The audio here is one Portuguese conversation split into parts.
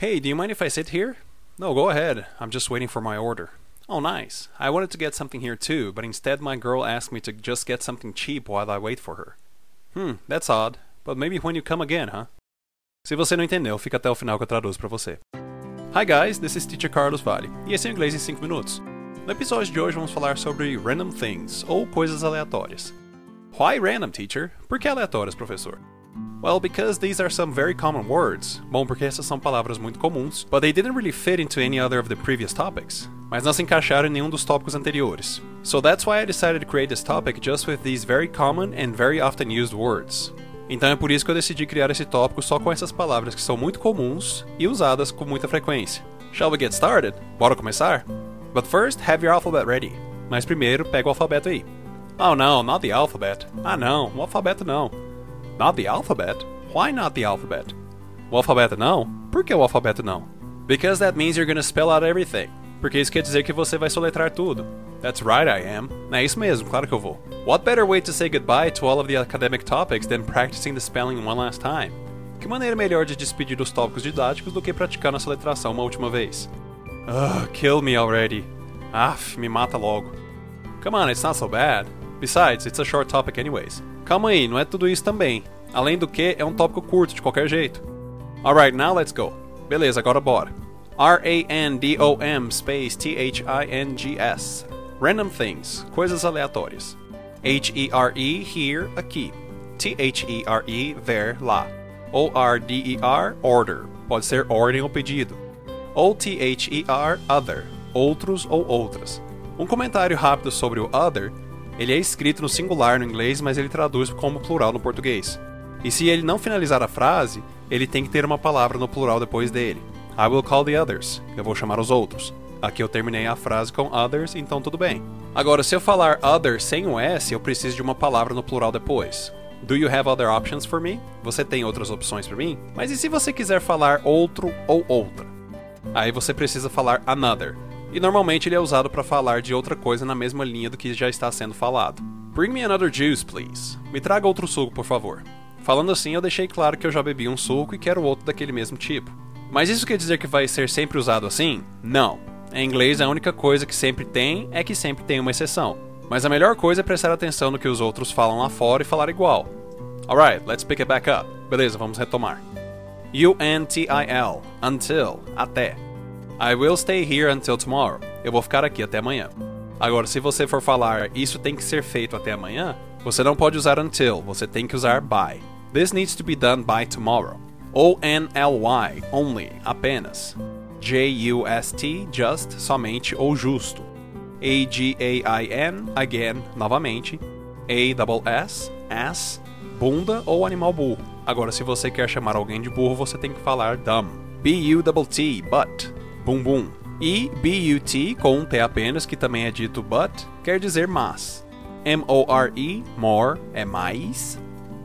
Hey, do you mind if I sit here? No, go ahead. I'm just waiting for my order. Oh, nice. I wanted to get something here too, but instead my girl asked me to just get something cheap while I wait for her. Hmm, that's odd. But maybe when you come again, huh? Se você não entendeu, fica até o final que eu traduzo para você. Hi guys, this is Teacher Carlos Vale, e esse é o Inglês em 5 minutos. No episódio de hoje vamos falar sobre random things, ou coisas aleatórias. Why random, teacher? Por que aleatórias, professor? Well, because these are some very common words. Bom, porque essas são palavras muito comuns, but they didn't really fit into any other of the previous topics. Mas não se encaixaram em nenhum dos tópicos anteriores. So that's why I decided to create this topic just with these very common and very often used words. Então é por isso que eu decidi criar esse tópico só com essas palavras que são muito comuns e usadas com muita frequência. Shall we get started? Bora começar? But first, have your alphabet ready. Mas primeiro, pega o alfabeto aí. Oh no, not the alphabet. Ah não, o alfabeto não. Not the alphabet? Why not the alphabet? O alfabeto não? Por que o alfabeto não? Because that means you're gonna spell out everything. Porque isso quer dizer que você vai soletrar tudo. That's right, I am. É isso mesmo, claro que eu vou. What better way to say goodbye to all of the academic topics than practicing the spelling one last time? Que maneira melhor de despedir dos tópicos didáticos do que praticando a soletração uma última vez? Ugh, kill me already. Aff, me mata logo. Come on, it's not so bad. Besides, it's a short topic anyways. Calma aí, não é tudo isso também. Além do que, é um tópico curto de qualquer jeito. Alright, now let's go. Beleza, agora bora. R-A-N-D-O-M space T-H-I-N-G-S. Random things, coisas aleatórias. H-E-R-E, here, aqui. T-H-E-R-E, there, lá. O-R-D-E-R, order. Pode ser ordem ou pedido. O-T-H-E-R, other. Outros ou outras. Um comentário rápido sobre o other ele é escrito no singular no inglês, mas ele traduz como plural no português. E se ele não finalizar a frase, ele tem que ter uma palavra no plural depois dele. I will call the others. Eu vou chamar os outros. Aqui eu terminei a frase com others, então tudo bem. Agora, se eu falar other sem o S, eu preciso de uma palavra no plural depois. Do you have other options for me? Você tem outras opções para mim? Mas e se você quiser falar outro ou outra? Aí você precisa falar another e normalmente ele é usado para falar de outra coisa na mesma linha do que já está sendo falado. Bring me another juice, please. Me traga outro suco, por favor. Falando assim, eu deixei claro que eu já bebi um suco e quero outro daquele mesmo tipo. Mas isso quer dizer que vai ser sempre usado assim? Não. Em inglês, a única coisa que sempre tem é que sempre tem uma exceção. Mas a melhor coisa é prestar atenção no que os outros falam lá fora e falar igual. Alright, let's pick it back up. Beleza, vamos retomar. U-N-T-I-L, until, até. I will stay here until tomorrow. Eu vou ficar aqui até amanhã. Agora, se você for falar isso tem que ser feito até amanhã, você não pode usar until, você tem que usar by. This needs to be done by tomorrow. O-N-L-Y, only, apenas. J-U-S-T, just, somente ou justo. A-G-A-I-N, again, novamente. A-S-S, ass, bunda ou animal burro. Agora, se você quer chamar alguém de burro, você tem que falar dumb. B-U-T-T, but bumbum. E but com um T apenas, que também é dito but, quer dizer mas. M-O-R-E, more, é mais.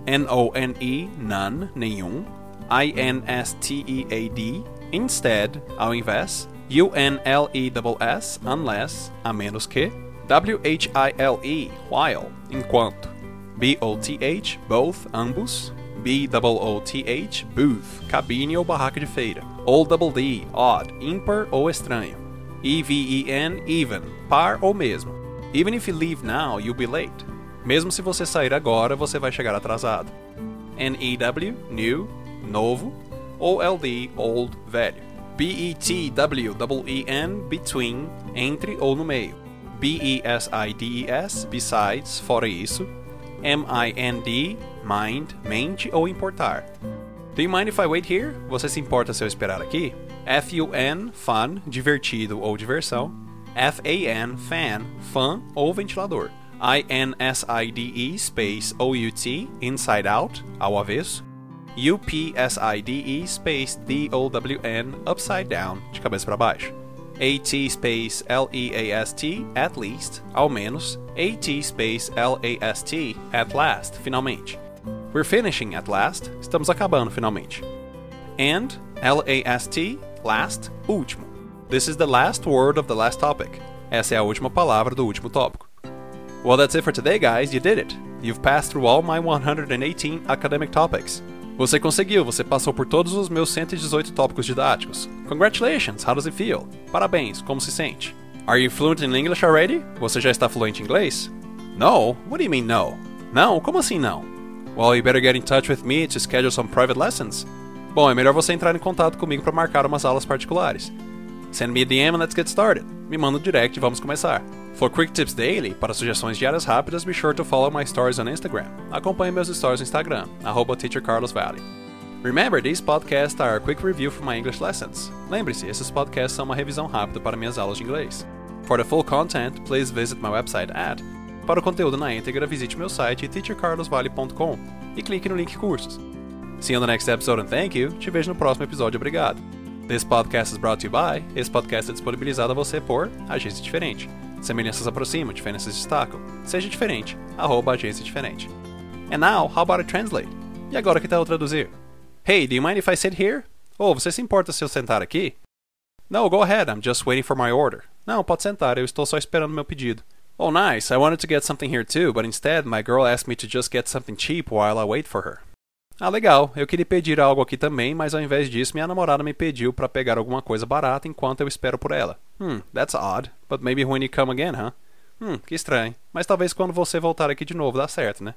N-O-N-E, none, nenhum. I-N-S-T-E-A-D, instead, ao invés. U-N-L-E-S-S, unless, a menos que. W-H-I-L-E, while, enquanto. B-O-T-H, both, ambos. B-O-O-T-H, booth, cabine ou barraca de feira. O-D-D, odd, ímpar ou estranho. E-V-E-N, even, par ou mesmo. Even if you leave now, you'll be late. Mesmo se você sair agora, você vai chegar atrasado. N-E-W, new, novo. O-L-D, old, velho. B-E-T-W-E-N, between, entre ou no meio. B-E-S-I-D-E-S, besides, fora isso. M-I-N-D, mind, mente ou importar. Do you mind if I wait here? Você se importa se eu esperar aqui? F-U-N, fun, divertido ou diversão. F-A-N, fan, fã ou ventilador. I-N-S-I-D-E, space O-U-T, inside out, ao avesso. U-P-S-I-D-E, space D-O-W-N, upside down, de cabeça para baixo. AT space L-E-A-S-T, at least, ao menos. AT space L-A-S-T, at last, finalmente. We're finishing at last, estamos acabando finalmente. And, L-A-S-T, last, último. This is the last word of the last topic. Essa é a última palavra do último tópico. Well, that's it for today, guys. You did it. You've passed through all my 118 academic topics. Você conseguiu, você passou por todos os meus 118 tópicos didáticos. Congratulations, how does it feel? Parabéns, como se sente? Are you fluent in English already? Você já está fluente em inglês? No? What do you mean no? Não? Como assim não? Well, you better get in touch with me to schedule some private lessons. Bom, é melhor você entrar em contato comigo para marcar umas aulas particulares. Send me a DM and let's get started. Me manda um direct e vamos começar. For quick tips daily, para sugestões diárias rápidas, be sure to follow my stories on Instagram. Acompanhe meus stories no Instagram, teachercarlosvalley. Remember, these podcasts are a quick review for my English lessons. Lembre-se, esses podcasts são uma revisão rápida para minhas aulas de inglês. For the full content, please visit my website at para o conteúdo na íntegra, visite meu site teachercarlosvale.com e clique no link cursos. See you on the next episode and thank you. Te vejo no próximo episódio, obrigado. This podcast is brought to you by. Esse podcast é disponibilizado a você por Agência Diferente. Semelhanças aproximam, diferenças destacam. Seja diferente, arroba agência diferente. And now, how about I translate? E agora que tal eu traduzir? Hey, do you mind if I sit here? Oh, você se importa se eu sentar aqui? No, go ahead, I'm just waiting for my order. Não, pode sentar, eu estou só esperando meu pedido. Oh, nice, I wanted to get something here too, but instead my girl asked me to just get something cheap while I wait for her. Ah, legal. Eu queria pedir algo aqui também, mas ao invés disso, minha namorada me pediu para pegar alguma coisa barata enquanto eu espero por ela. Hmm, that's odd. But maybe when you come again, huh? Hum, que estranho. Mas talvez quando você voltar aqui de novo dá certo, né?